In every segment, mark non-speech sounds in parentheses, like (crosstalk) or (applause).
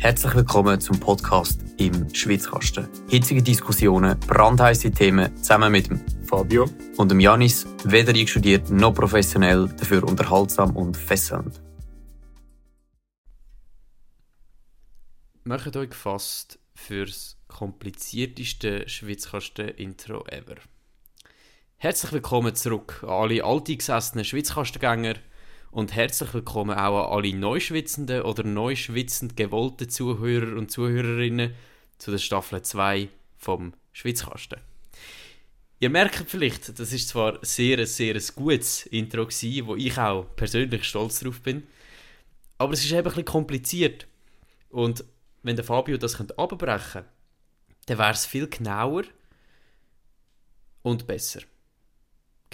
Herzlich willkommen zum Podcast im Schwitzkasten. Hitzige Diskussionen, brandheiße Themen zusammen mit dem Fabio und dem Janis, weder einstudiert noch professionell, dafür unterhaltsam und fesselnd. Macht euch gefasst fürs komplizierteste Schwitzkasten-Intro ever. Herzlich willkommen zurück an alle alteingesessenen Schwitzkastengänger und herzlich willkommen auch an alle Neuschwitzenden oder neuschwitzend gewollten Zuhörer und Zuhörerinnen zu der Staffel 2 vom Schwitzkasten. Ihr merkt vielleicht, das ist zwar sehr, sehr ein gutes Intro gewesen, wo ich auch persönlich stolz drauf bin, aber es ist eben ein bisschen kompliziert. Und wenn der Fabio das könnte abbrechen, dann wäre es viel genauer und besser.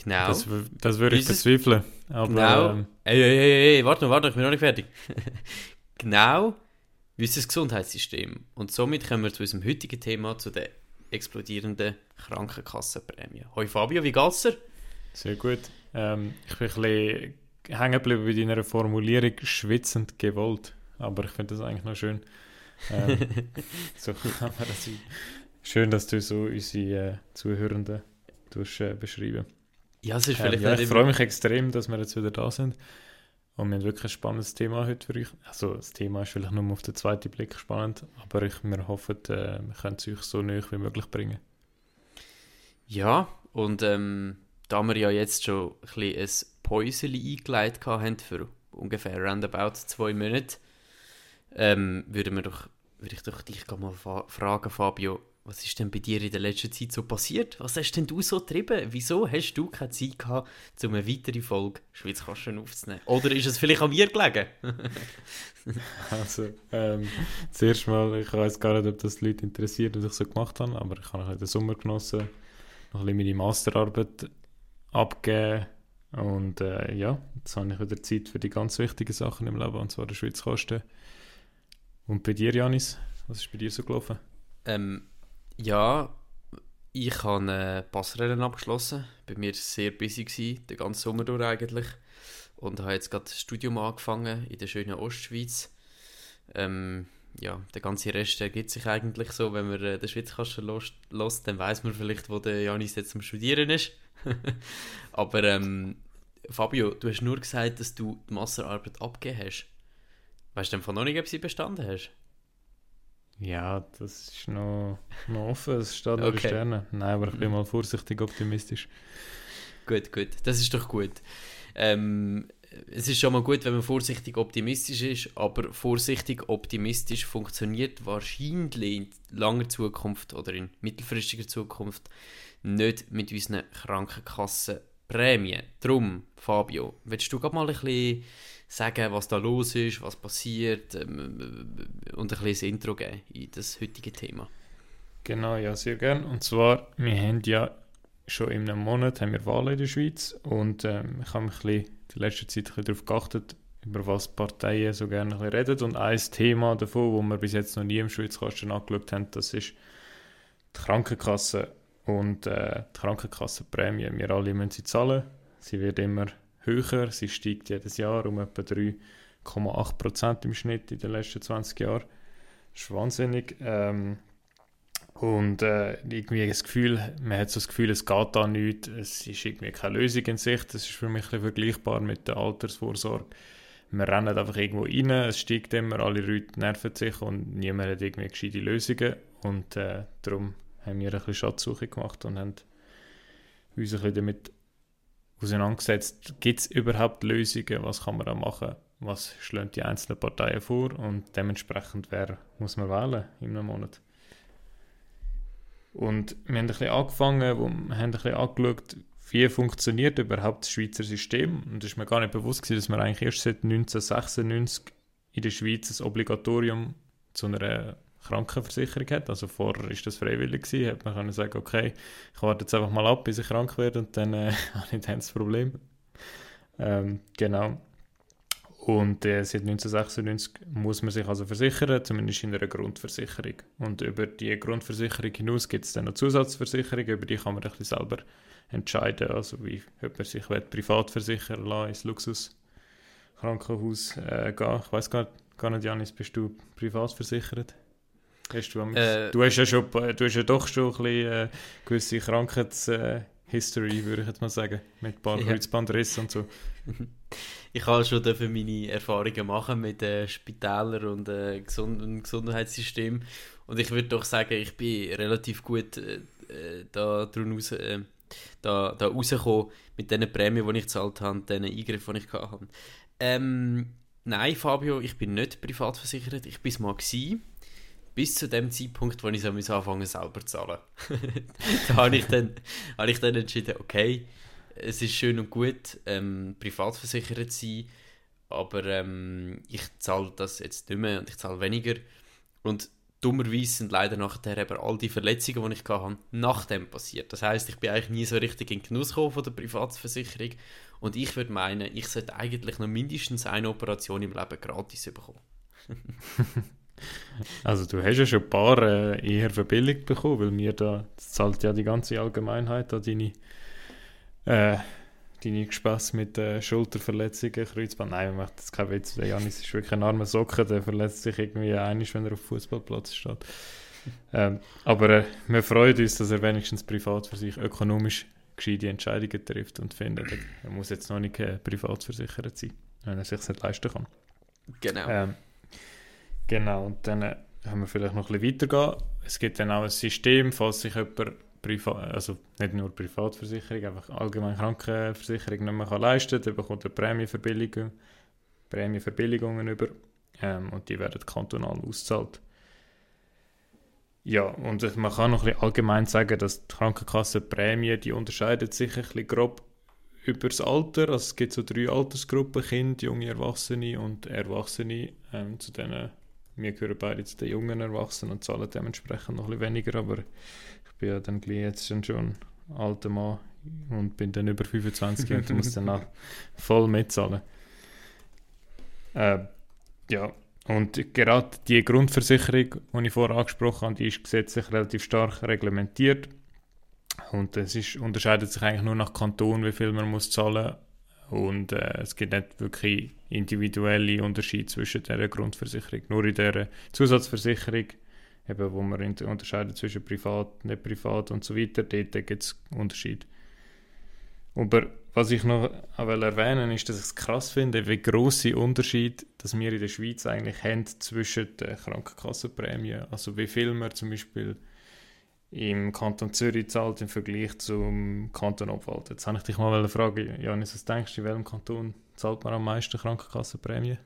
Genau. Das, das würde ich bezweifeln. Aber, genau. Ähm, ey, ey, ey, ey, warte noch, warte noch, ich bin noch nicht fertig. (laughs) genau wie unser Gesundheitssystem. Und somit kommen wir zu unserem heutigen Thema, zu der explodierenden Krankenkassenprämie. Hoi Fabio, wie geht's dir? Sehr gut. Ähm, ich bin ein bisschen hängen geblieben bei deiner Formulierung schwitzend gewollt. Aber ich finde das eigentlich noch schön. Ähm, (laughs) so kann man das Schön, dass du so unsere äh, Zuhörenden tust, äh, beschreiben ja, es ist vielleicht ähm, ja, ich freue mich extrem, dass wir jetzt wieder da sind. Und wir haben wirklich ein spannendes Thema heute für euch. Also das Thema ist vielleicht nur auf den zweiten Blick spannend, aber ich, wir hoffen, äh, wir können es euch so näher wie möglich bringen. Ja, und ähm, da wir ja jetzt schon ein, ein Päuschen eingeleitet haben für ungefähr roundabout zwei Monate, ähm, würde, doch, würde ich doch dich mal fragen, Fabio, was ist denn bei dir in der letzten Zeit so passiert? Was hast denn du so getrieben? Wieso hast du keine Zeit gehabt, um eine weitere Folge Schweizkasten aufzunehmen? Oder ist es vielleicht an mir gelegen? (laughs) also, ähm, zuerst mal, ich weiß gar nicht, ob das die Leute interessiert, was ich so gemacht habe, aber ich habe den Sommer genossen, noch ein bisschen meine Masterarbeit abgegeben und äh, ja, jetzt habe ich wieder Zeit für die ganz wichtigen Sachen im Leben, und zwar der Schweizkasten. Und bei dir, Janis, was ist bei dir so gelaufen? Ähm, ja, ich habe äh, Passrennen abgeschlossen. Bei mir sehr busy, gewesen, den ganzen Sommer durch eigentlich. Und habe jetzt gerade das Studium angefangen in der schönen Ostschweiz. Ähm, ja, der ganze Rest ergibt sich eigentlich so, wenn man äh, den Schweizkasten lässt, dann weiß man vielleicht, wo der Janis jetzt zum Studieren ist. (laughs) Aber ähm, Fabio, du hast nur gesagt, dass du die Masterarbeit abgegeben hast. Weißt du denn von noch nicht, ob sie bestanden hast? Ja, das ist noch, noch offen, es steht noch okay. Sterne. Nein, aber ich bin mal vorsichtig optimistisch. Gut, gut, das ist doch gut. Ähm, es ist schon mal gut, wenn man vorsichtig optimistisch ist, aber vorsichtig optimistisch funktioniert wahrscheinlich in langer Zukunft oder in mittelfristiger Zukunft nicht mit unseren Krankenkassenprämien. Drum, Fabio, willst du gerade mal ein bisschen sagen, was da los ist, was passiert ähm, und ein bisschen Intro geben in das heutige Thema. Genau, ja, sehr gern. Und zwar, wir haben ja schon in einem Monat haben wir Wahlen in der Schweiz und ähm, ich habe mich ein bisschen, die letzte Zeit ein bisschen darauf geachtet, über was Parteien so gerne reden. Und ein Thema davon, das wir bis jetzt noch nie im Schweizkasten angeschaut haben, das ist die Krankenkasse und äh, die Krankenkassenprämie. Wir alle müssen sie zahlen. Sie wird immer höher. Sie steigt jedes Jahr um etwa 3,8 Prozent im Schnitt in den letzten 20 Jahren. Das ist wahnsinnig. Ähm, und äh, irgendwie das Gefühl, man hat so das Gefühl, es geht da nichts, es ist irgendwie keine Lösung in Sicht. Das ist für mich ein vergleichbar mit der Altersvorsorge. Wir rennen einfach irgendwo rein, es steigt immer, alle Leute nerven sich und niemand hat irgendwie gescheite Lösungen. Und äh, darum haben wir ein bisschen Schatzsuche gemacht und haben uns ein bisschen damit auseinandergesetzt, gibt es überhaupt Lösungen, was kann man da machen, was schlagen die einzelnen Parteien vor? Und dementsprechend wer muss man wählen in einem Monat. Und wir haben ein bisschen angefangen, wo wir haben ein bisschen angeschaut, wie funktioniert überhaupt das Schweizer System? Und es ist mir gar nicht bewusst gewesen, dass wir eigentlich erst seit 1996 in der Schweiz ein Obligatorium zu einer Krankenversicherung hat. Also vorher ist das freiwillig gewesen, hat man können sagen, okay, ich warte jetzt einfach mal ab, bis ich krank werde und dann äh, (laughs) habe ich dann das Problem. Ähm, genau. Und äh, seit 1996 muss man sich also versichern, zumindest in einer Grundversicherung. Und über die Grundversicherung hinaus gibt es dann noch Zusatzversicherungen, über die kann man ein bisschen selber entscheiden, also wie ob man sich privat versichern lassen, ins Luxuskrankenhaus äh, gehen. Ich weiß gar gar nicht, Janis, bist du privat versichert? Hast du, Äh, du hast ja schon, du hast ja doch schon ein bisschen äh, gewisse Krankheitshistory, würde ich jetzt mal sagen, mit ein paar Ja. Kreuzbandrissen und so. Ich habe schon dafür meine Erfahrungen machen mit äh, Spitälern und äh, Gesund dem Gesundheitssystem. Und ich würde doch sagen, ich bin relativ gut äh, äh, da, raus, äh, da, da rausgekommen mit den Prämien, die ich gezahlt habe, den Eingriffen, die ich hatte. Ähm, nein, Fabio, ich bin nicht privat versichert. Ich bin es mal gewesen, bis zu dem Zeitpunkt, wo ich so musste anfangen selber zu zahlen. (laughs) da habe ich, dann, ich dann entschieden, okay, es ist schön und gut, ähm, privat zu sein, aber ähm, ich zahle das jetzt nicht mehr und ich zahle weniger. Und dummerweise sind leider nachher eben all die Verletzungen, die ich hatte, nach dem passiert. Das heißt, ich bin eigentlich nie so richtig in Genuss gekommen von der Privatversicherung und ich würde meinen, ich sollte eigentlich noch mindestens eine Operation im Leben gratis bekommen. (laughs) Also du hast ja schon ein paar äh, eher verbilligt bekommen, weil mir da das zahlt ja die ganze Allgemeinheit da deine äh, deine Gespässe mit äh, Schulterverletzungen, Kreuzband. Nein, man macht jetzt keinen Witz. Der Janis ist wirklich ein armer Socken, der verletzt sich irgendwie einig, wenn er auf dem Fußballplatz steht. ähm, aber äh, wir freuen uns, dass er wenigstens privat für sich ökonomisch gescheite Entscheidungen trifft und findet, er- er muss jetzt noch nicht äh, privat versichert sein, wenn er sich nicht leisten kann. Genau. Ähm, genau, und dann äh, haben wir vielleicht noch ein bisschen weitergehen. Es gibt dann auch ein System, falls sich jemand privat, also nicht nur Privatversicherung, einfach allgemein Krankenversicherung nicht mehr kann leisten kann, dann bekommt er Prämienverbilligung, Prämienverbilligungen über ähm, und die werden kantonal ausgezahlt. Ja, und äh, man kann noch ein bisschen allgemein sagen, dass die Krankenkassenprämie, die unterscheidet sich ein bisschen grob über das Alter. Also es gibt so drei Altersgruppen, Kinder, junge Erwachsene und Erwachsene. Ähm, zu denen, wir gehören beide zu den jungen Erwachsenen und zahlen dementsprechend noch ein bisschen weniger, aber ich bin ja dann gleich jetzt schon, ein alter Mann und bin dann über 25 und muss dann auch voll mitzahlen. Äh, ja, und gerade die Grundversicherung, die ich vorher angesprochen habe, die ist gesetzlich relativ stark reglementiert. Und es ist, unterscheidet sich eigentlich nur nach Kanton, wie viel man muss zahlen Und äh, es gibt nicht wirklich individuelle Unterschiede zwischen der Grundversicherung. Nur in der Zusatzversicherung, eben, wo man unterscheidet zwischen privat, nicht privat und so weiter, dort gibt es Unterschiede. Aber was ich noch auch will erwähnen ist, dass ich es krass finde, wie grosse Unterschied, dass wir in der Schweiz eigentlich haben zwischen den Krankenkassenprämien. Also wie viel man zum Beispiel im Kanton Zürich zahlt im Vergleich zum Kanton Obwalden. Jetzt habe ich dich mal fragen, Janis, was denkst du, in welchem Kanton zahlt man am meisten Krankenkassenprämie?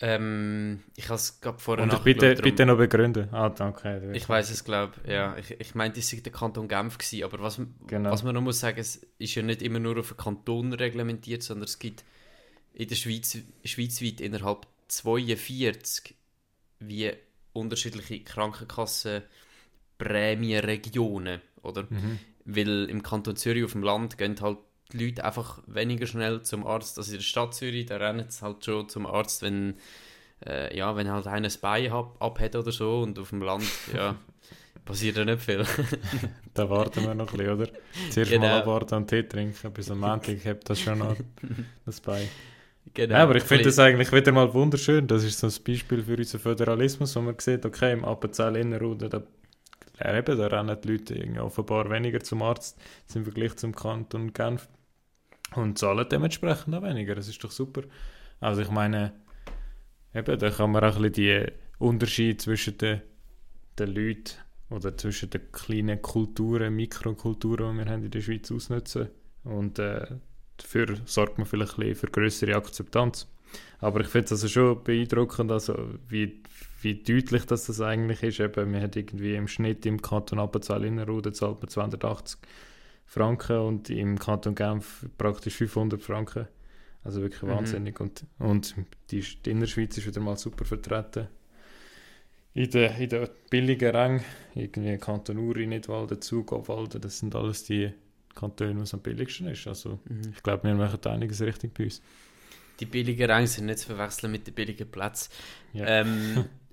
Ähm, ich habe es gerade vorher nachgeschaut, bitte, bitte noch begründen. Ah, danke. Ich weiß es, glaube ja. Ich, ich meinte, es sei der Kanton Genf gewesen, aber was, Genau. was man noch muss sagen, es ist ja nicht immer nur auf den Kanton reglementiert, sondern es gibt in der Schweiz, schweizweit innerhalb 42 wie unterschiedliche Krankenkassenprämienregionen, oder? Mhm. Weil im Kanton Zürich auf dem Land gehen halt die Leute einfach weniger schnell zum Arzt als in der Stadt Zürich. Da rennen sie halt schon zum Arzt, wenn, äh, ja, wenn halt einer das Bein ab, abhat oder so. Und auf dem Land, ja, (laughs) passiert ja nicht viel. (laughs) Da warten wir noch ein bisschen, oder? Zuerst Genau. mal abwarten und Tee trinken, bis am Montag habt das schon noch (laughs) das bei. genau. Ja, aber ich finde das eigentlich wieder mal wunderschön. Das ist so ein Beispiel für unseren Föderalismus, wo man sieht, okay, im Appenzell Innerrhoden, da, eben, da rennen die Leute irgendwie offenbar weniger zum Arzt im Vergleich zum Kanton Genf und zahlen dementsprechend auch weniger. Das ist doch super. Also ich meine, eben, da kann man auch ein bisschen die Unterschiede zwischen den, den Leuten oder zwischen den kleinen Kulturen, Mikrokulturen, die wir haben in der Schweiz ausnutzen. Und äh, dafür sorgt man vielleicht ein bisschen für größere Akzeptanz. Aber ich finde es also schon beeindruckend, also wie, wie deutlich dass das eigentlich ist. Eben, man hat irgendwie im Schnitt im Kanton Appenzell Innerrhoden zahlt man 280 Franken und im Kanton Genf praktisch 500 Franken. Also wirklich Mhm. wahnsinnig. Und, und die, die Innerschweiz ist wieder mal super vertreten. In den in der billigen Rang, irgendwie Kanton Uri, Nidwalden, Zug, Obwalden, das sind alles die Kantone, wo es am billigsten ist. Also Mhm. ich glaube, wir machen einiges richtig bei uns. Die billigen Ränge sind nicht zu verwechseln mit den billigen Plätzen. Ja. Ähm, (laughs)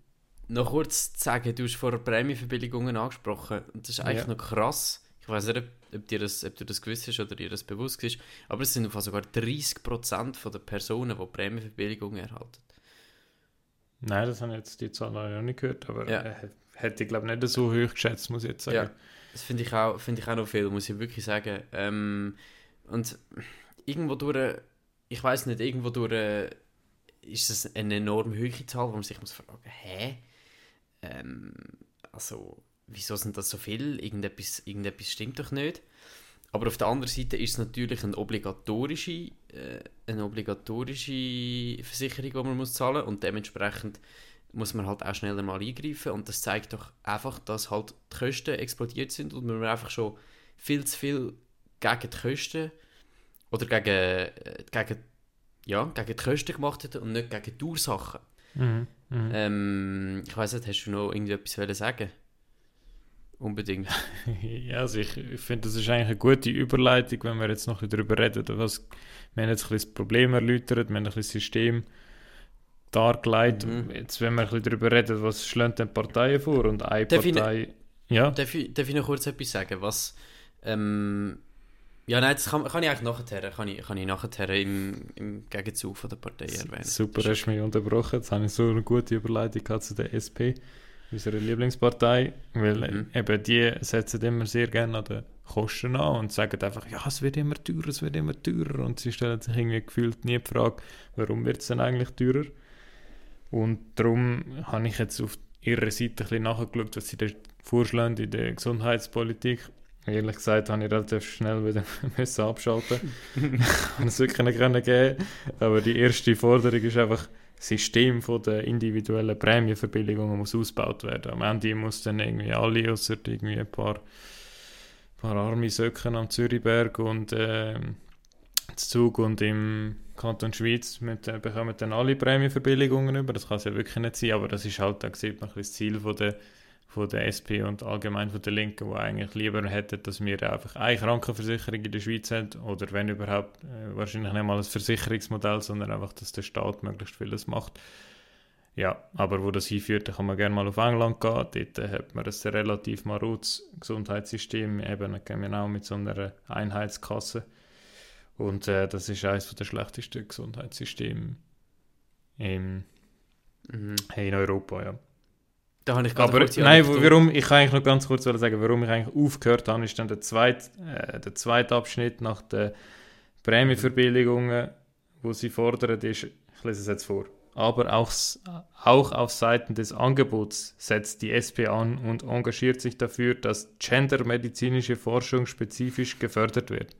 noch kurz zu sagen, du hast vorher Prämienverbilligungen angesprochen. Und das ist eigentlich Ja. noch krass. Ich weiß nicht, ob, dir das, ob du das gewusst hast oder dir das bewusst ist, aber es sind auf sogar 30% von der Personen, die Prämienverbilligungen erhalten. Nein, das habe ich jetzt die Zahl noch nicht gehört, aber Ja. äh, hätte ich glaube nicht so hoch geschätzt, muss ich jetzt sagen. Ja. Das finde ich, auch- finde ich auch noch viel, muss ich wirklich sagen. Ähm, und irgendwo durch, ich weiß nicht, irgendwo durch äh, ist das eine enorm hohe Zahl, wo man sich muss fragen, hä? Ähm, also, wieso sind das so viel? Irgendetwas, irgendetwas stimmt doch nicht. Aber auf der anderen Seite ist es natürlich eine obligatorische, äh, eine obligatorische Versicherung, die man muss zahlen und dementsprechend muss man halt auch schneller mal eingreifen und das zeigt doch einfach, dass halt die Kosten explodiert sind und man einfach schon viel zu viel gegen die Kosten oder gegen, äh, gegen, ja, gegen die Kosten gemacht hat und nicht gegen die Ursachen. Mhm. Mhm. Ähm, ich weiß nicht, hast du noch irgendetwas wollen sagen? Unbedingt. (laughs) Ja, also ich, ich finde, das ist eigentlich eine gute Überleitung, wenn wir jetzt noch darüber reden. Was, wir haben jetzt ein bisschen das Problem erläutert, wir haben ein bisschen das System dargelegt. Mhm. Jetzt, wenn wir ein bisschen darüber reden, was schlagen denn Parteien vor? Und eine Darf ich Partei... Ja, Darf ich, darf ich noch kurz etwas sagen? Was, ähm, ja, nein, das kann, kann ich eigentlich nachher, kann ich, kann ich nachher im, im Gegenzug von der Partei erwähnen. super, hast du mich unterbrochen. Jetzt habe ich so eine gute Überleitung gehabt zu der SP, unserer Lieblingspartei. Weil Mhm. eben die setzen immer sehr gerne an den Kosten an und sagen einfach, ja, es wird immer teurer, es wird immer teurer. Und sie stellen sich irgendwie gefühlt nie die Frage, warum wird es denn eigentlich teurer? Und darum habe ich jetzt auf ihrer Seite ein bisschen nachgeschaut, was sie da vorschlagen in der Gesundheitspolitik. Ehrlich gesagt habe ich relativ schnell wieder (laughs) müssen abschalten. (laughs) Kann es wirklich können geben. Aber die erste Forderung ist einfach, das System von der individuellen Prämienverbilligungen muss ausgebaut werden. Am Ende muss dann irgendwie alle, außer irgendwie ein paar, paar arme Söcken am Zürichberg und ähm, Zug und im Kanton Schweiz mit, äh, bekommen dann alle Prämienverbilligungen über. Das kann es ja wirklich nicht sein, aber das ist halt, da sieht man ein bisschen das Ziel von der, von der SP und allgemein von der Linken, die eigentlich lieber hätten, dass wir einfach eine Krankenversicherung in der Schweiz haben oder wenn überhaupt, äh, wahrscheinlich nicht mal ein Versicherungsmodell, sondern einfach, dass der Staat möglichst vieles macht. Ja, aber wo das hinführt, da kann man gerne mal auf England gehen. Dort äh, hat man ein relativ marodes Gesundheitssystem, eben genau mit so einer Einheitskasse. Und äh, das ist eines der schlechtesten Gesundheitssysteme in, Mhm. in Europa, ja. Da habe ich gerade Aber nein, warum, ich kann eigentlich noch ganz kurz sagen, warum ich eigentlich aufgehört habe, ist dann der zweite, äh, der zweite Abschnitt nach den Prämieverbilligungen, wo sie fordern, ist, ich lese es jetzt vor, aber auch, auch auf Seiten des Angebots setzt die SP an und engagiert sich dafür, dass gendermedizinische Forschung spezifisch gefördert wird.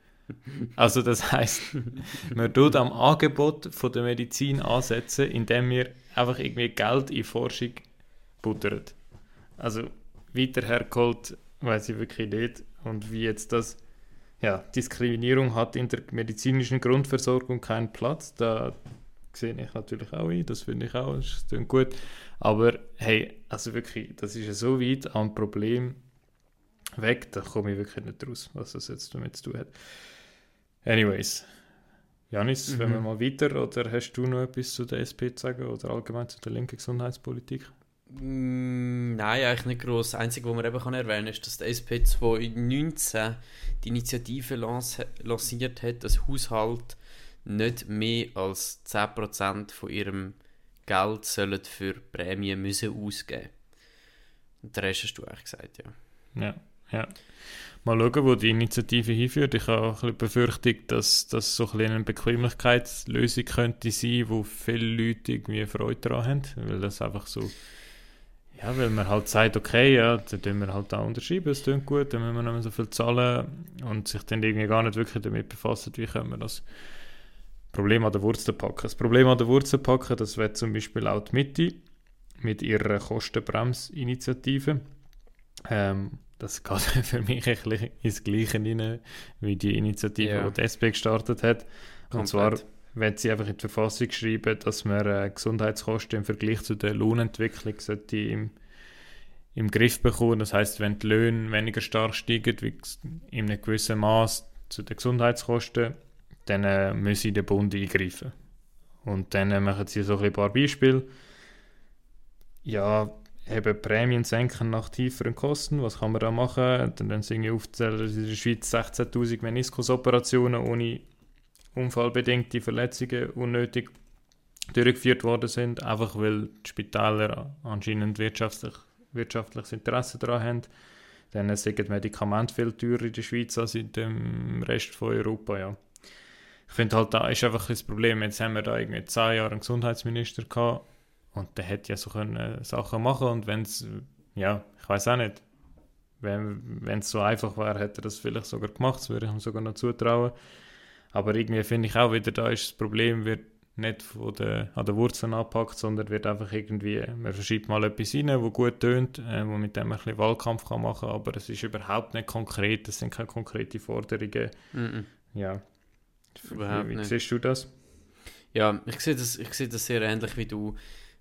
Also das heißt, man tut am Angebot von der Medizin ansetzen, indem wir einfach irgendwie Geld in Forschung buttert. Also weiter hergeholt, weiß ich wirklich nicht. Und wie jetzt das, ja, Diskriminierung hat in der medizinischen Grundversorgung keinen Platz. Da sehe ich natürlich auch ein, das finde ich auch, das klingt gut. Aber hey, also wirklich, das ist ja so weit am Problem weg, da komme ich wirklich nicht raus, was das jetzt damit zu tun hat. Anyways. Janis, wenn Mhm. wir mal weiter, oder hast du noch etwas zu der SP zu sagen oder allgemein zu der linken Gesundheitspolitik? Mm, Nein, eigentlich nicht gross. Das Einzige, was man eben kann erwähnen kann, ist, dass die SP 2019 die Initiative lanciert hat, dass Haushalt nicht mehr als 10% von ihrem Geld sollen für Prämien müssen ausgeben Und den Rest hast du eigentlich gesagt, ja. Ja, ja. Mal schauen, wo die Initiative hinführt. Ich habe auch ein bisschen Befürchtung, dass das so ein eine Bequemlichkeitslösung könnte sein, wo viele Leute irgendwie Freude daran haben, weil das einfach so ja, weil man halt sagt, okay, ja, dann tun wir halt auch unterschreiben, es klingt gut, dann müssen wir nicht mehr so viel zahlen und sich dann irgendwie gar nicht wirklich damit befassen, wie können wir das Problem an der Wurzel packen. Das Problem an der Wurzel packen, das wäre zum Beispiel auch die Mitte mit ihrer Kostenbremsinitiative. Ähm, das geht (laughs) für mich ein bisschen ins Gleiche rein, wie die Initiative, Ja. die die SP gestartet hat. Und Komplett. zwar wenn sie einfach in die Verfassung schreiben, dass man äh, Gesundheitskosten im Vergleich zu der Lohnentwicklung sollte im, im Griff bekommen. Das heißt, wenn die Löhne weniger stark steigen, wie in einem gewissen Maß zu den Gesundheitskosten, dann äh, müsse der Bund eingreifen. Und dann äh, machen sie so ein paar Beispiele. Ja, eben Prämien senken nach tieferen Kosten, was kann man da machen? Dann sie irgendwie aufzählen, dass in der Schweiz 16'000 Meniskusoperationen ohne unfallbedingte Verletzungen unnötig durchgeführt worden sind, einfach weil die Spitäler anscheinend wirtschaftlich, wirtschaftliches Interesse daran haben. Dann sind Medikamente viel teurer in der Schweiz als in dem Rest von Europa, ja. Ich finde halt, da ist einfach das Problem, jetzt haben wir da irgendwie zehn Jahre einen Gesundheitsminister gehabt und der hätte ja so können Sachen machen und wenn es, ja, ich weiß auch nicht, wenn es so einfach wäre, hätte er das vielleicht sogar gemacht, das würde ich ihm sogar noch zutrauen. Aber irgendwie finde ich auch wieder, da ist das Problem, wird nicht von der, an den Wurzeln anpackt, sondern wird einfach irgendwie, man verschiebt mal etwas rein, wo gut tönt, äh, wo mit dem man ein bisschen Wahlkampf kann machen kann, aber es ist überhaupt nicht konkret, es sind keine konkreten Forderungen. Mm -mm. Ja. Überhaupt wie, wie siehst du das? Ja, ich sehe das, ich sehe das sehr ähnlich wie du.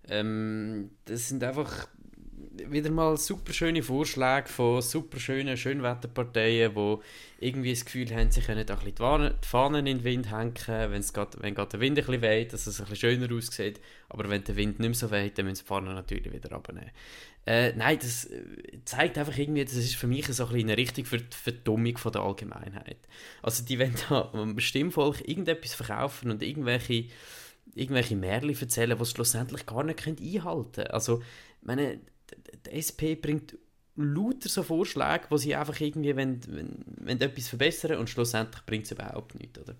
Ähm, das sind einfach wieder mal super schöne Vorschläge von super schönen Schönwetterparteien, die irgendwie das Gefühl haben, sie können auch ein bisschen die Fahnen in den Wind hängen, wenn's grad, wenn gerade der Wind ein bisschen weht, dass es ein bisschen schöner aussieht. Aber wenn der Wind nicht mehr so weht, dann müssen die Fahnen natürlich wieder abnehmen. Äh, nein, das äh, zeigt einfach irgendwie, das ist für mich so ein eine Richtung für die Verdummung von der Allgemeinheit. Also die wollen da am Stimmvolk irgendetwas verkaufen und irgendwelche irgendwelche Märchen erzählen, die es schlussendlich gar nicht einhalten können. Also, meine, die SP bringt lauter so Vorschläge, wo sie einfach irgendwie wenn, wenn, wenn etwas verbessern und schlussendlich bringt es überhaupt nichts, oder?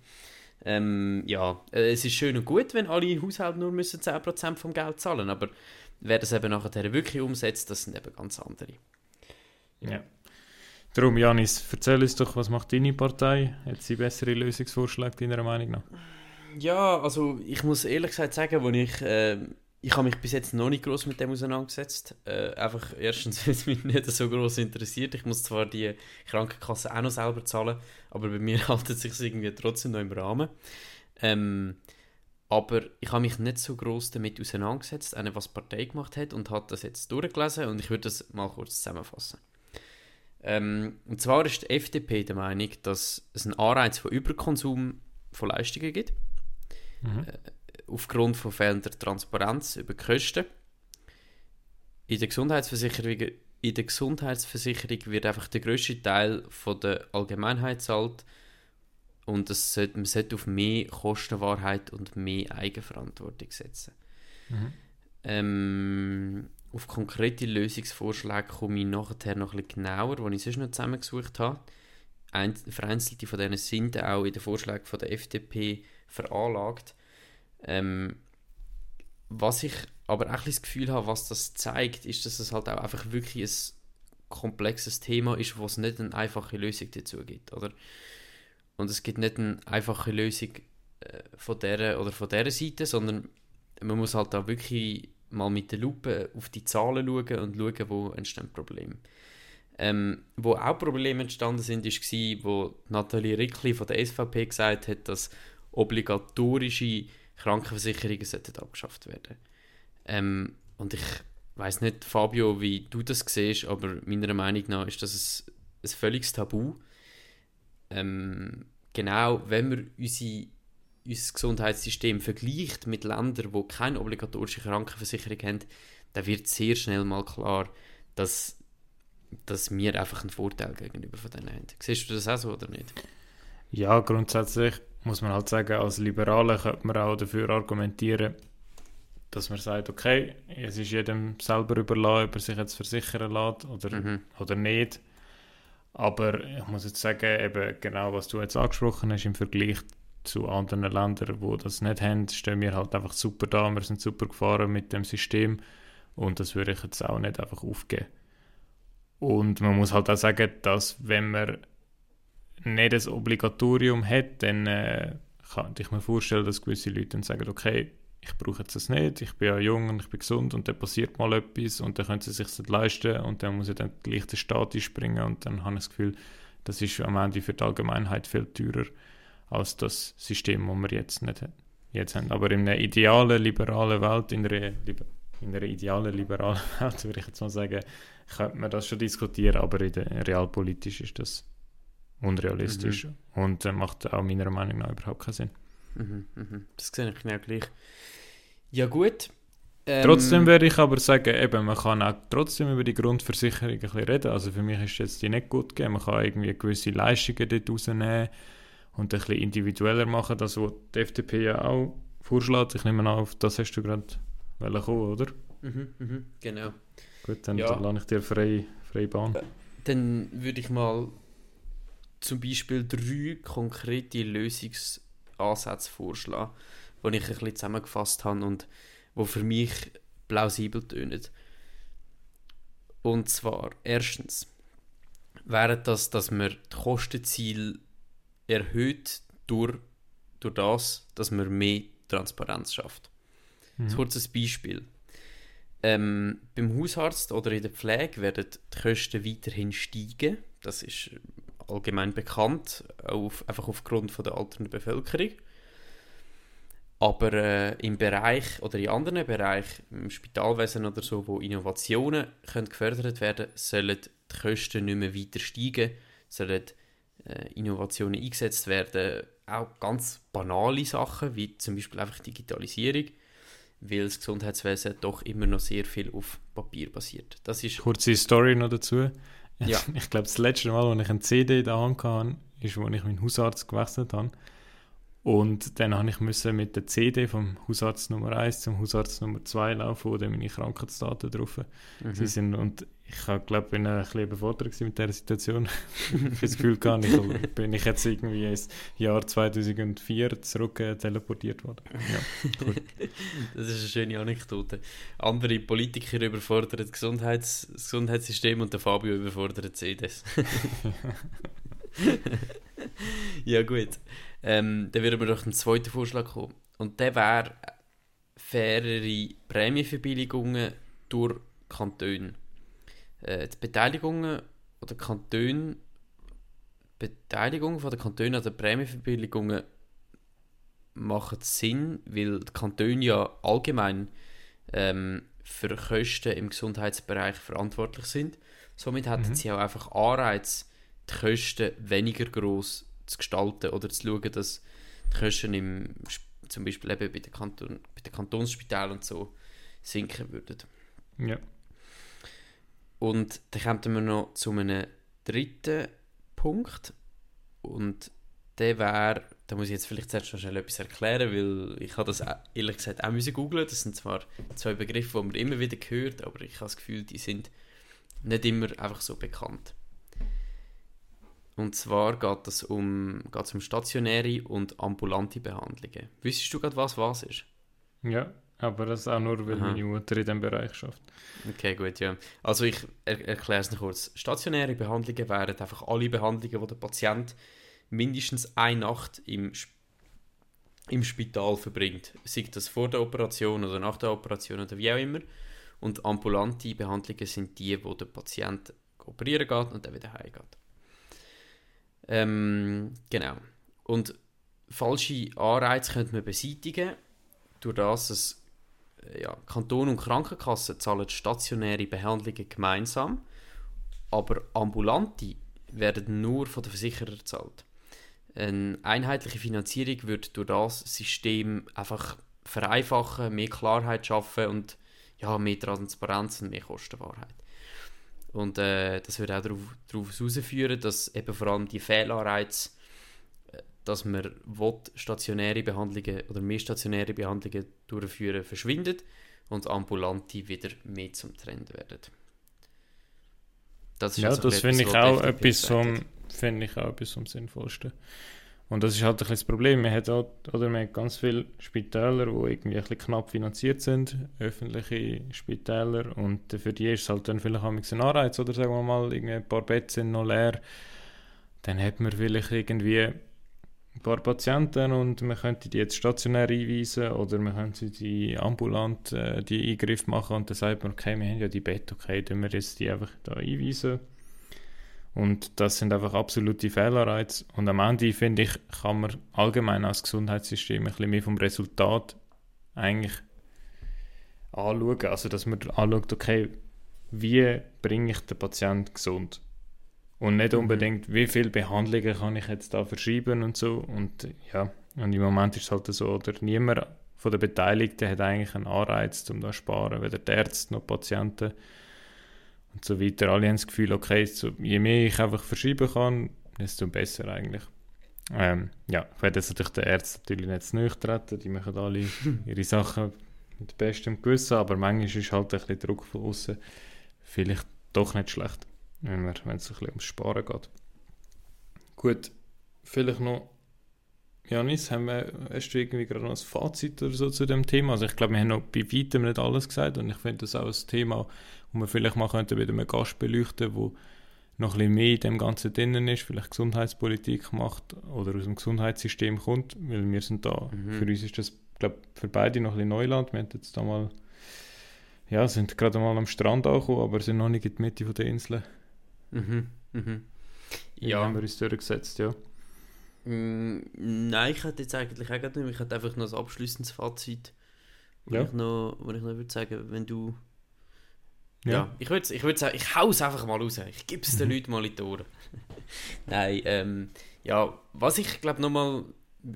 Ähm, ja, äh, es ist schön und gut, wenn alle Haushalte nur müssen 10% vom Geld zahlen, aber wer das eben nachher wirklich umsetzt, das sind eben ganz andere. Ja. Darum, Janis, erzähl uns doch, was macht deine Partei? Hat sie bessere Lösungsvorschläge deiner Meinung nach? Ja, also ich muss ehrlich gesagt sagen, als ich äh, ich habe mich bis jetzt noch nicht groß mit dem auseinandergesetzt. Äh, einfach erstens, (laughs) weil es mich nicht so groß interessiert. Ich muss zwar die Krankenkasse auch noch selber zahlen, aber bei mir (laughs) haltet es sich irgendwie trotzdem noch im Rahmen. Ähm, aber ich habe mich nicht so groß damit auseinandergesetzt, eine, was die Partei gemacht hat, und habe das jetzt durchgelesen und ich würde das mal kurz zusammenfassen. Ähm, und zwar ist die FDP der Meinung, dass es einen Anreiz von Überkonsum von Leistungen gibt. Mhm. Äh, aufgrund von fehlender Transparenz über die Kosten. In der Gesundheitsversicherung, in der Gesundheitsversicherung wird einfach der grösste Teil von der Allgemeinheit zahlt und es sollte, man sollte auf mehr Kostenwahrheit und mehr Eigenverantwortung setzen. Mhm. Ähm, auf konkrete Lösungsvorschläge komme ich nachher noch ein bisschen genauer, die ich sonst noch zusammengesucht habe. Ein, vereinzelte von denen sind auch in den Vorschlägen von der FDP veranlagt. Ähm, was ich aber auch das Gefühl habe, was das zeigt, ist, dass es halt auch einfach wirklich ein komplexes Thema ist, wo es nicht eine einfache Lösung dazu gibt, oder? Und es gibt nicht eine einfache Lösung äh, von der oder von der Seite, sondern man muss halt da wirklich mal mit der Lupe auf die Zahlen schauen und schauen, wo entstehen Probleme. Ähm, wo auch Probleme entstanden sind, war, wo Nathalie Rickli von der SVP gesagt hat, dass obligatorische Krankenversicherungen sollten abgeschafft werden. Ähm, und ich weiß nicht, Fabio, wie du das siehst, aber meiner Meinung nach ist das ein, ein völliges Tabu. Ähm, genau, wenn man unsere, unser Gesundheitssystem vergleicht mit Ländern, die keine obligatorische Krankenversicherung haben, dann wird sehr schnell mal klar, dass, dass wir einfach einen Vorteil gegenüber von denen haben. Siehst du das auch so oder nicht? Ja, grundsätzlich muss man halt sagen, als Liberaler könnte man auch dafür argumentieren, dass man sagt, okay, es ist jedem selber überlassen, ob er sich jetzt versichern lässt oder, mhm. oder nicht. Aber ich muss jetzt sagen, eben genau was du jetzt angesprochen hast, im Vergleich zu anderen Ländern, wo das nicht haben, stehen wir halt einfach super da. Wir sind super gefahren mit dem System und das würde ich jetzt auch nicht einfach aufgeben. Und man muss halt auch sagen, dass wenn man nicht das Obligatorium hat, dann äh, kann ich mir vorstellen, dass gewisse Leute dann sagen, okay, ich brauche jetzt das nicht, ich bin ja jung und ich bin gesund und dann passiert mal etwas und dann können sie sich das leisten und dann muss ich dann gleich den Staat einspringen und dann habe ich das Gefühl, das ist am Ende für die Allgemeinheit viel teurer als das System, das wir jetzt nicht jetzt haben. Aber in einer idealen, liberalen Welt, in einer, in einer idealen, liberalen (laughs) Welt, würde ich jetzt mal sagen, könnte man das schon diskutieren, aber in der, realpolitisch ist das unrealistisch mhm. und äh, macht auch meiner Meinung nach überhaupt keinen Sinn. Mhm, mhm. Das sehe ich genau gleich. Ja gut. Ähm, trotzdem würde ich aber sagen, eben, man kann auch trotzdem über die Grundversicherung ein bisschen reden. Also für mich ist jetzt die nicht gut gegeben. Man kann irgendwie gewisse Leistungen dort rausnehmen und ein bisschen individueller machen, das was die FDP ja auch vorschlägt. Ich nehme an, auf das hast du gerade kommen, oder? Mhm, mhm, genau. Gut, dann, Ja. dann lasse ich dir freie, freie Bahn. Dann würde ich mal zum Beispiel drei konkrete Lösungsansätze vorschlagen, die ich ein bisschen zusammengefasst habe und die für mich plausibel tönen. Und zwar, erstens, wäre das, dass man die Kostenziele erhöht durch, durch das, dass man mehr Transparenz schafft. Ein Mhm. kurzes Beispiel. Ähm, beim Hausarzt oder in der Pflege werden die Kosten weiterhin steigen. Das ist allgemein bekannt, auf, einfach aufgrund von der alternden Bevölkerung. Aber äh, im Bereich oder in anderen Bereichen, im Spitalwesen oder so, wo Innovationen können gefördert werden sollen die Kosten nicht mehr weiter steigen, sollen äh, Innovationen eingesetzt werden. Auch ganz banale Sachen, wie zum Beispiel einfach Digitalisierung weil das Gesundheitswesen doch immer noch sehr viel auf Papier basiert. Das ist Kurze Story noch dazu. Ja. (laughs) Ich glaube, das letzte Mal, als ich ein CD Hand hatte, ist, als ich meinen Hausarzt gewechselt habe. Und dann habe ich müssen mit der CD vom Hausarzt Nummer 1 zum Hausarzt Nummer 2 laufen, wo dann meine Krankheitsdaten drauf Mhm. sie sind. Und ich habe, glaube bin ein bisschen überfordert mit dieser Situation. (laughs) ich habe das Gefühl gehabt, ich bin ich jetzt irgendwie ins Jahr 2004 zurück äh, teleportiert worden. Ja, gut. Das ist eine schöne Anekdote. Andere Politiker überfordern das, Gesundheits das Gesundheitssystem und der Fabio überfordert CDs. (laughs) ja gut. Ähm, dann würden wir doch zum zweiten Vorschlag kommen. Und der wäre fairere Prämienverbilligungen durch Kantone. Äh, die Beteiligungen oder Kantone Beteiligung von der Kantone an den Prämienverbilligungen machen Sinn, weil die Kantone ja allgemein ähm, für Kosten im Gesundheitsbereich verantwortlich sind. Somit hätten Mhm. sie auch einfach Anreiz, die Kosten weniger groß zu gestalten oder zu schauen, dass die Kosten im, zum Beispiel eben bei den, Kanton, bei den Kantonsspitälern und so sinken würden. ja. Und dann kommen wir noch zu einem dritten Punkt. Und der wäre, da muss ich jetzt vielleicht zuerst noch schnell etwas erklären, weil ich habe das auch, ehrlich gesagt auch müssen googlen. Das sind zwar zwei Begriffe, die man immer wieder hört, aber ich habe das Gefühl, die sind nicht immer einfach so bekannt. Und zwar geht es um, geht's um stationäre und ambulante Behandlungen. Wüsstest du gerade, was was ist? Ja, aber das auch nur, weil Aha. meine Mutter in diesem Bereich schafft. Okay, gut, ja. Also ich er erkläre es noch kurz. Stationäre Behandlungen wären einfach alle Behandlungen, wo der Patient mindestens eine Nacht im, im Spital verbringt. Sei das vor der Operation oder nach der Operation oder wie auch immer. Und ambulante Behandlungen sind die, wo der Patient operieren geht und dann wieder heimgeht. Ähm, genau. Und falsche Anreize könnte man beseitigen, durch das es äh, ja, Kanton und Krankenkassen zahlen stationäre Behandlungen gemeinsam, aber ambulante werden nur von der Versicherer gezahlt. Eine einheitliche Finanzierung wird durch das System einfach vereinfachen, mehr Klarheit schaffen und ja, mehr Transparenz und mehr Kostenwahrheit. Und äh, das wird auch darauf, darauf herausführen, dass eben vor allem die Fehlanreize, äh, dass man will, stationäre Behandlungen oder mehr stationäre Behandlungen durchführen, verschwindet und ambulante wieder mehr zum Trend werden. Das Ja, jetzt so das finde ich auch etwas vom, hat. finde ich auch etwas vom Sinnvollsten. Und das ist halt ein das Problem. Man hat, auch, oder man hat ganz viele Spitäler, die irgendwie ein bisschen knapp finanziert sind, öffentliche Spitäler, und für die ist es halt dann vielleicht ein Anreiz, oder sagen wir mal, irgendwie ein paar Betten sind noch leer, dann hat man vielleicht irgendwie ein paar Patienten und man könnte die jetzt stationär einweisen oder man könnte die ambulant äh, die Eingriff machen und dann sagt man, okay, wir haben ja die Bett, okay, dann wir jetzt die einfach da einweisen. Und das sind einfach absolute Fehlanreize. Und am Ende, finde ich, kann man allgemein als Gesundheitssystem ein bisschen mehr vom Resultat eigentlich anschauen. Also, dass man anschaut, okay, wie bringe ich den Patienten gesund? Und nicht Mhm. unbedingt, wie viele Behandlungen kann ich jetzt da verschreiben und so. Und ja, und im Moment ist es halt so, oder niemand von den Beteiligten hat eigentlich einen Anreiz, um da zu sparen, weder die Ärzte noch die Patienten und so weiter. Alle haben das Gefühl, okay, so, je mehr ich einfach verschreiben kann, desto besser eigentlich. Ähm, ja, ich werde jetzt natürlich den Ärzten natürlich nicht zu treten, die machen alle (laughs) ihre Sachen mit bestem Gewissen, aber manchmal ist halt ein bisschen Druck von außen vielleicht doch nicht schlecht, wenn es ein bisschen ums Sparen geht. Gut, vielleicht noch, Janis, haben wir, hast du irgendwie gerade noch ein Fazit oder so zu dem Thema? Also ich glaube, wir haben noch bei weitem nicht alles gesagt und ich finde das auch ein Thema, wo wir vielleicht mal könnten mit einem Gast beleuchten, wo noch ein bisschen mehr in dem Ganzen drinnen ist, vielleicht Gesundheitspolitik macht oder aus dem Gesundheitssystem kommt, weil wir sind da, mhm. für uns ist das, glaube für beide noch ein bisschen Neuland. Wir haben jetzt da mal, ja, sind gerade mal am Strand angekommen, aber sind noch nicht in der Mitte der Insel. Mhm. Mhm. Ja. haben wir uns durchgesetzt, ja. Mm, nein, ich hätte jetzt eigentlich auch nicht, ich hätte einfach noch ein abschließendes Fazit, wo ja. ich noch, wo ich noch würde sagen, wenn du ja. ja. ich würde ich würd sagen, ich hau es einfach mal raus. Ich gebe es den mhm. Leuten mal in die Ohren. (laughs) Nein, ähm, ja, was ich glaube nochmal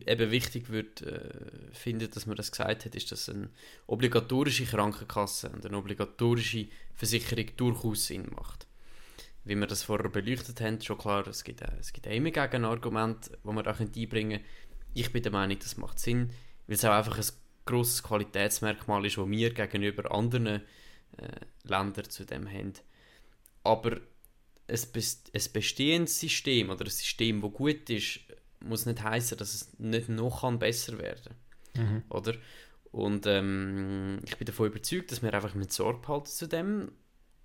eben wichtig würde äh, finden, dass man das gesagt hat, ist, dass eine obligatorische Krankenkasse und eine obligatorische Versicherung durchaus Sinn macht. Wie wir das vorher beleuchtet haben, schon klar, es gibt, es gibt immer Gegenargumente, die man da einbringen können. Ich bin der Meinung, das macht Sinn, weil es auch einfach ein grosses Qualitätsmerkmal ist, das wir gegenüber anderen äh, Länder zu dem haben. Aber ein, ein bestehendes System oder ein System, das gut ist, muss nicht heißen, dass es nicht noch kann besser werden mhm. oder? Und ähm, ich bin davon überzeugt, dass wir einfach mit Sorge halten zu dem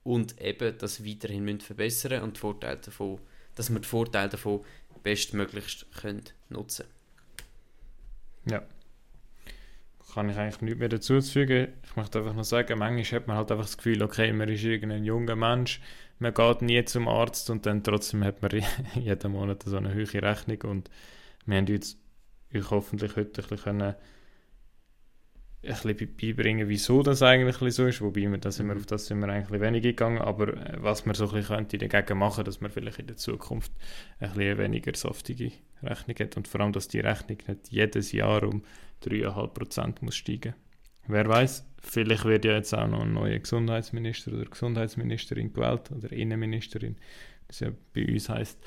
und eben das weiterhin müssen verbessern und die Vorteile davon, dass wir die Vorteile davon bestmöglichst können nutzen Ja kann ich eigentlich nichts mehr dazu fügen. Ich möchte einfach nur sagen, manchmal hat man halt einfach das Gefühl, okay, man ist irgendein junger Mensch, man geht nie zum Arzt und dann trotzdem hat man (laughs) jeden Monat so eine hohe Rechnung und wir haben jetzt euch hoffentlich heute ein bisschen, ein bisschen beibringen, wieso das eigentlich so ist, wobei wir, da sind wir, mhm. auf das sind wir eigentlich wenig gegangen, aber äh, was man so ein bisschen könnte dagegen machen, dass man vielleicht in der Zukunft ein bisschen weniger saftige Rechnung hat und vor allem, dass die Rechnung nicht jedes Jahr um 3,5% muss steigen. Wer weiß, vielleicht wird ja jetzt auch noch ein neuer Gesundheitsminister oder Gesundheitsministerin gewählt oder Innenministerin, wie es ja bei uns heisst.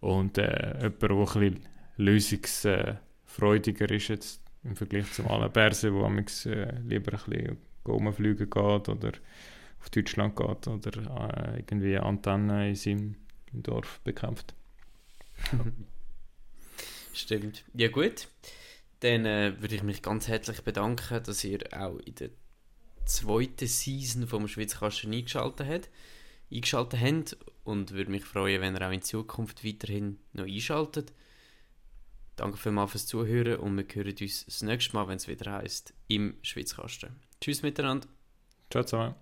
Und äh, jemand, der ein bisschen lösungsfreudiger ist jetzt im Vergleich zum allen Persen, wo äh, lieber ein bisschen rumfliegen geht oder auf Deutschland geht oder äh, irgendwie Antennen in seinem Dorf bekämpft. (laughs) Stimmt. Ja gut. Dann äh, würde ich mich ganz herzlich bedanken, dass ihr auch in der zweiten Season vom Schweizkasten eingeschaltet habt, eingeschaltet habt und würde mich freuen, wenn ihr auch in Zukunft weiterhin noch einschaltet. Danke vielmals fürs Zuhören und wir hören uns das nächste Mal, wenn es wieder heißt im Schweizkasten. Tschüss miteinander. Ciao zusammen.